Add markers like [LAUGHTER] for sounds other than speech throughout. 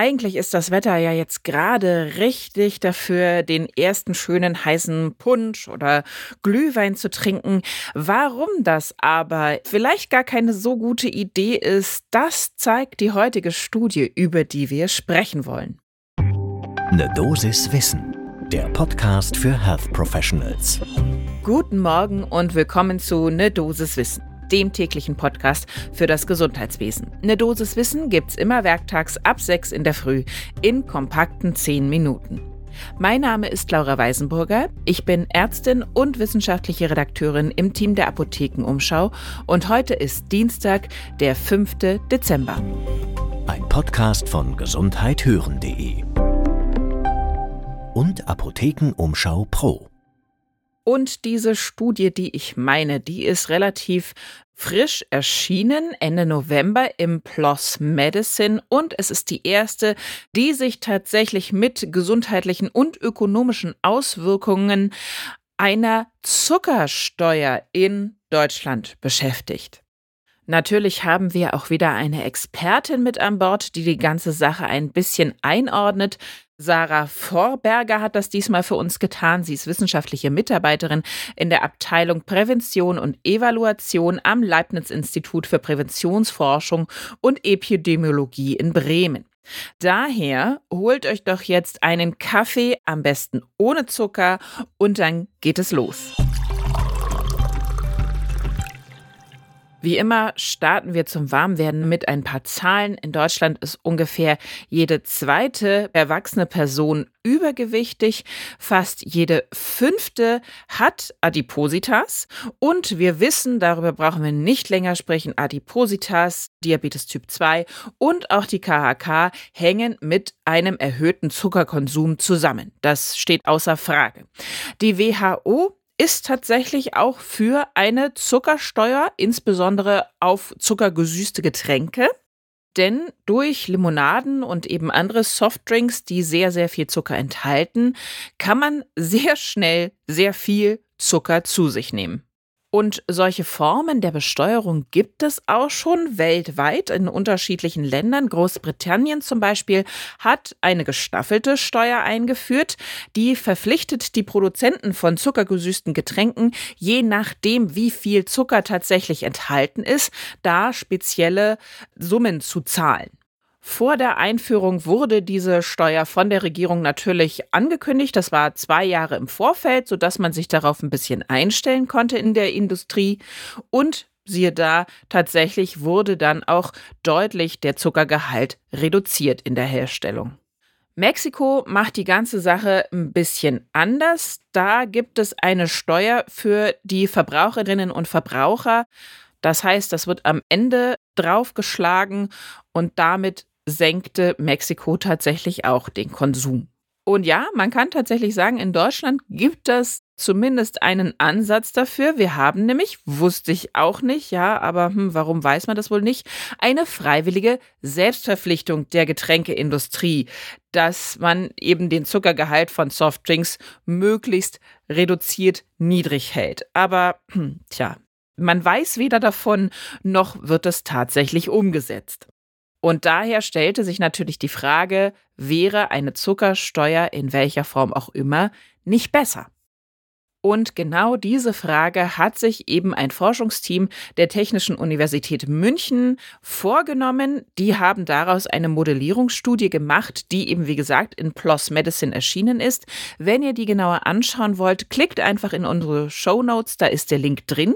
Eigentlich ist das Wetter ja jetzt gerade richtig dafür, den ersten schönen heißen Punsch oder Glühwein zu trinken. Warum das aber vielleicht gar keine so gute Idee ist, das zeigt die heutige Studie, über die wir sprechen wollen. Eine Dosis Wissen, der Podcast für Health Professionals. Guten Morgen und willkommen zu Ne Dosis Wissen dem täglichen Podcast für das Gesundheitswesen. Eine Dosis Wissen gibt's immer werktags ab 6 in der Früh in kompakten 10 Minuten. Mein Name ist Laura Weisenburger. Ich bin Ärztin und wissenschaftliche Redakteurin im Team der Apothekenumschau und heute ist Dienstag, der 5. Dezember. Ein Podcast von gesundheithören.de und Apothekenumschau Pro. Und diese Studie, die ich meine, die ist relativ frisch erschienen Ende November im PLOS Medicine und es ist die erste, die sich tatsächlich mit gesundheitlichen und ökonomischen Auswirkungen einer Zuckersteuer in Deutschland beschäftigt. Natürlich haben wir auch wieder eine Expertin mit an Bord, die die ganze Sache ein bisschen einordnet. Sarah Vorberger hat das diesmal für uns getan. Sie ist wissenschaftliche Mitarbeiterin in der Abteilung Prävention und Evaluation am Leibniz-Institut für Präventionsforschung und Epidemiologie in Bremen. Daher holt euch doch jetzt einen Kaffee, am besten ohne Zucker, und dann geht es los. Wie immer starten wir zum Warmwerden mit ein paar Zahlen. In Deutschland ist ungefähr jede zweite erwachsene Person übergewichtig, fast jede fünfte hat Adipositas und wir wissen, darüber brauchen wir nicht länger sprechen, Adipositas, Diabetes Typ 2 und auch die KHK hängen mit einem erhöhten Zuckerkonsum zusammen. Das steht außer Frage. Die WHO ist tatsächlich auch für eine Zuckersteuer, insbesondere auf zuckergesüßte Getränke. Denn durch Limonaden und eben andere Softdrinks, die sehr, sehr viel Zucker enthalten, kann man [LAUGHS] sehr schnell sehr viel Zucker zu sich nehmen. Und solche Formen der Besteuerung gibt es auch schon weltweit in unterschiedlichen Ländern. Großbritannien zum Beispiel hat eine gestaffelte Steuer eingeführt, die verpflichtet die Produzenten von zuckergesüßten Getränken, je nachdem, wie viel Zucker tatsächlich enthalten ist, da spezielle Summen zu zahlen. Vor der Einführung wurde diese Steuer von der Regierung natürlich angekündigt. Das war zwei Jahre im Vorfeld, sodass man sich darauf ein bisschen einstellen konnte in der Industrie. Und siehe da, tatsächlich wurde dann auch deutlich der Zuckergehalt reduziert in der Herstellung. Mexiko macht die ganze Sache ein bisschen anders. Da gibt es eine Steuer für die Verbraucherinnen und Verbraucher. Das heißt, das wird am Ende draufgeschlagen und damit senkte Mexiko tatsächlich auch den Konsum. Und ja, man kann tatsächlich sagen, in Deutschland gibt es zumindest einen Ansatz dafür. Wir haben nämlich, wusste ich auch nicht, ja, aber hm, warum weiß man das wohl nicht, eine freiwillige Selbstverpflichtung der Getränkeindustrie, dass man eben den Zuckergehalt von Softdrinks möglichst reduziert niedrig hält. Aber hm, tja, man weiß weder davon, noch wird es tatsächlich umgesetzt. Und daher stellte sich natürlich die Frage, wäre eine Zuckersteuer in welcher Form auch immer nicht besser? Und genau diese Frage hat sich eben ein Forschungsteam der Technischen Universität München vorgenommen. Die haben daraus eine Modellierungsstudie gemacht, die eben, wie gesagt, in PLOS Medicine erschienen ist. Wenn ihr die genauer anschauen wollt, klickt einfach in unsere Show Notes, da ist der Link drin.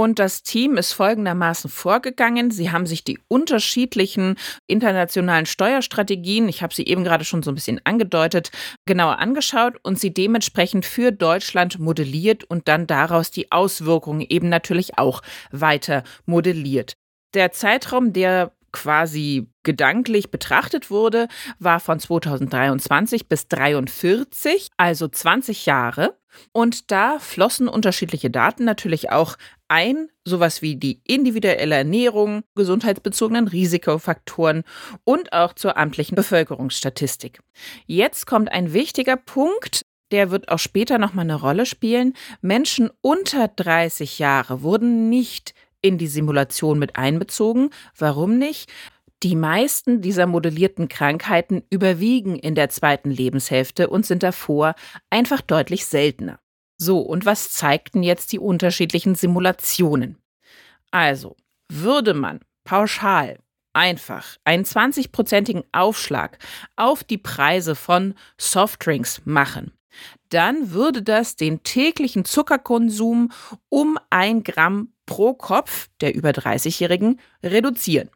Und das Team ist folgendermaßen vorgegangen. Sie haben sich die unterschiedlichen internationalen Steuerstrategien, ich habe sie eben gerade schon so ein bisschen angedeutet, genauer angeschaut und sie dementsprechend für Deutschland modelliert und dann daraus die Auswirkungen eben natürlich auch weiter modelliert. Der Zeitraum, der quasi gedanklich betrachtet wurde, war von 2023 bis 2043, also 20 Jahre. Und da flossen unterschiedliche Daten natürlich auch ein, sowas wie die individuelle Ernährung, gesundheitsbezogenen Risikofaktoren und auch zur amtlichen Bevölkerungsstatistik. Jetzt kommt ein wichtiger Punkt, der wird auch später nochmal eine Rolle spielen. Menschen unter 30 Jahre wurden nicht in die Simulation mit einbezogen. Warum nicht? Die meisten dieser modellierten Krankheiten überwiegen in der zweiten Lebenshälfte und sind davor einfach deutlich seltener. So, und was zeigten jetzt die unterschiedlichen Simulationen? Also, würde man pauschal einfach einen 20-prozentigen Aufschlag auf die Preise von Softdrinks machen, dann würde das den täglichen Zuckerkonsum um ein Gramm pro Kopf der über 30-Jährigen reduzieren.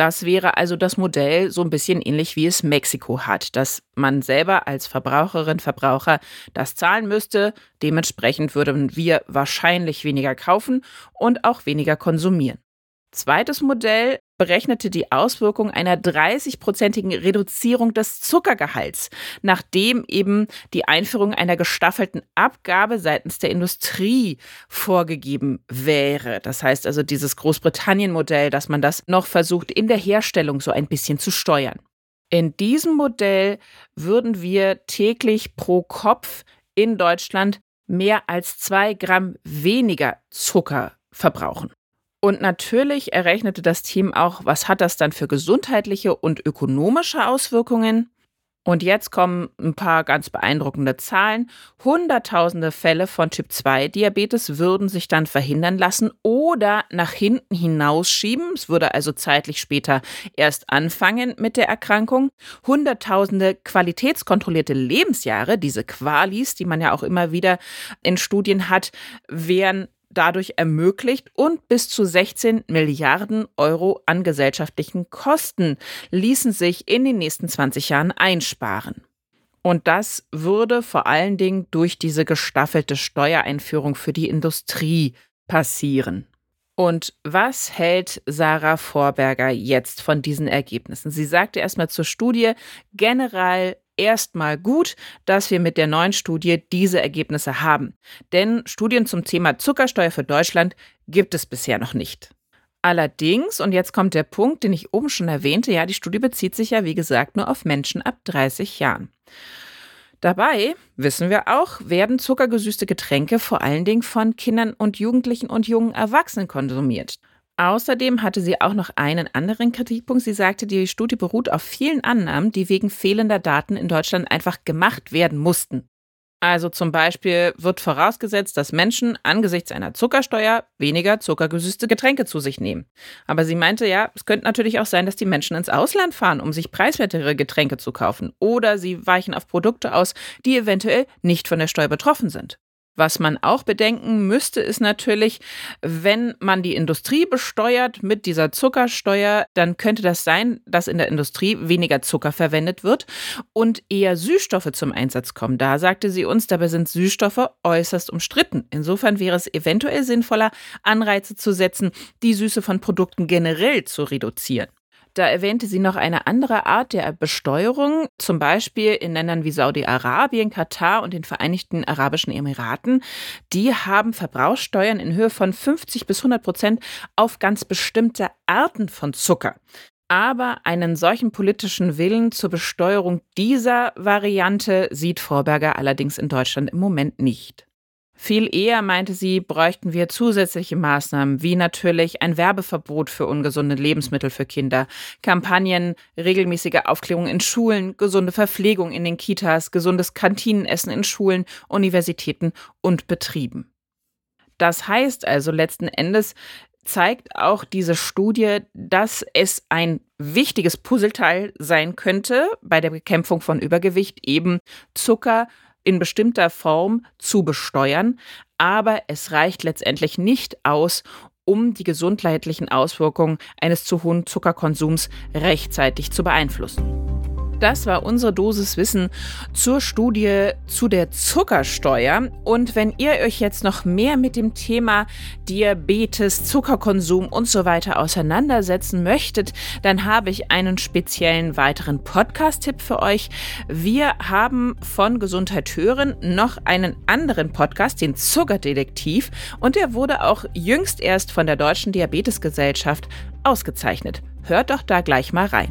Das wäre also das Modell so ein bisschen ähnlich wie es Mexiko hat, dass man selber als Verbraucherin, Verbraucher das zahlen müsste. Dementsprechend würden wir wahrscheinlich weniger kaufen und auch weniger konsumieren. Zweites Modell berechnete die Auswirkung einer 30-prozentigen Reduzierung des Zuckergehalts, nachdem eben die Einführung einer gestaffelten Abgabe seitens der Industrie vorgegeben wäre. Das heißt also dieses Großbritannien-Modell, dass man das noch versucht, in der Herstellung so ein bisschen zu steuern. In diesem Modell würden wir täglich pro Kopf in Deutschland mehr als zwei Gramm weniger Zucker verbrauchen. Und natürlich errechnete das Team auch, was hat das dann für gesundheitliche und ökonomische Auswirkungen. Und jetzt kommen ein paar ganz beeindruckende Zahlen. Hunderttausende Fälle von Typ-2-Diabetes würden sich dann verhindern lassen oder nach hinten hinausschieben. Es würde also zeitlich später erst anfangen mit der Erkrankung. Hunderttausende qualitätskontrollierte Lebensjahre, diese Qualis, die man ja auch immer wieder in Studien hat, wären dadurch ermöglicht und bis zu 16 Milliarden Euro an gesellschaftlichen Kosten ließen sich in den nächsten 20 Jahren einsparen. Und das würde vor allen Dingen durch diese gestaffelte Steuereinführung für die Industrie passieren. Und was hält Sarah Vorberger jetzt von diesen Ergebnissen? Sie sagte erstmal zur Studie, generell erstmal gut, dass wir mit der neuen Studie diese Ergebnisse haben. Denn Studien zum Thema Zuckersteuer für Deutschland gibt es bisher noch nicht. Allerdings, und jetzt kommt der Punkt, den ich oben schon erwähnte, ja, die Studie bezieht sich ja, wie gesagt, nur auf Menschen ab 30 Jahren. Dabei, wissen wir auch, werden zuckergesüßte Getränke vor allen Dingen von Kindern und Jugendlichen und jungen Erwachsenen konsumiert. Außerdem hatte sie auch noch einen anderen Kritikpunkt. Sie sagte, die Studie beruht auf vielen Annahmen, die wegen fehlender Daten in Deutschland einfach gemacht werden mussten. Also zum Beispiel wird vorausgesetzt, dass Menschen angesichts einer Zuckersteuer weniger zuckergesüßte Getränke zu sich nehmen. Aber sie meinte ja, es könnte natürlich auch sein, dass die Menschen ins Ausland fahren, um sich preiswertere Getränke zu kaufen. Oder sie weichen auf Produkte aus, die eventuell nicht von der Steuer betroffen sind. Was man auch bedenken müsste, ist natürlich, wenn man die Industrie besteuert mit dieser Zuckersteuer, dann könnte das sein, dass in der Industrie weniger Zucker verwendet wird und eher Süßstoffe zum Einsatz kommen. Da sagte sie uns, dabei sind Süßstoffe äußerst umstritten. Insofern wäre es eventuell sinnvoller, Anreize zu setzen, die Süße von Produkten generell zu reduzieren. Da erwähnte sie noch eine andere Art der Besteuerung, zum Beispiel in Ländern wie Saudi-Arabien, Katar und den Vereinigten Arabischen Emiraten. Die haben Verbrauchssteuern in Höhe von 50 bis 100 Prozent auf ganz bestimmte Arten von Zucker. Aber einen solchen politischen Willen zur Besteuerung dieser Variante sieht Vorberger allerdings in Deutschland im Moment nicht. Viel eher, meinte sie, bräuchten wir zusätzliche Maßnahmen, wie natürlich ein Werbeverbot für ungesunde Lebensmittel für Kinder, Kampagnen, regelmäßige Aufklärung in Schulen, gesunde Verpflegung in den Kitas, gesundes Kantinenessen in Schulen, Universitäten und Betrieben. Das heißt also letzten Endes, zeigt auch diese Studie, dass es ein wichtiges Puzzleteil sein könnte bei der Bekämpfung von Übergewicht, eben Zucker, in bestimmter Form zu besteuern, aber es reicht letztendlich nicht aus, um die gesundheitlichen Auswirkungen eines zu hohen Zuckerkonsums rechtzeitig zu beeinflussen. Das war unsere Dosis Wissen zur Studie zu der Zuckersteuer. Und wenn ihr euch jetzt noch mehr mit dem Thema Diabetes, Zuckerkonsum und so weiter auseinandersetzen möchtet, dann habe ich einen speziellen weiteren Podcast-Tipp für euch. Wir haben von Gesundheit hören noch einen anderen Podcast, den Zuckerdetektiv. Und der wurde auch jüngst erst von der Deutschen Diabetesgesellschaft ausgezeichnet. Hört doch da gleich mal rein.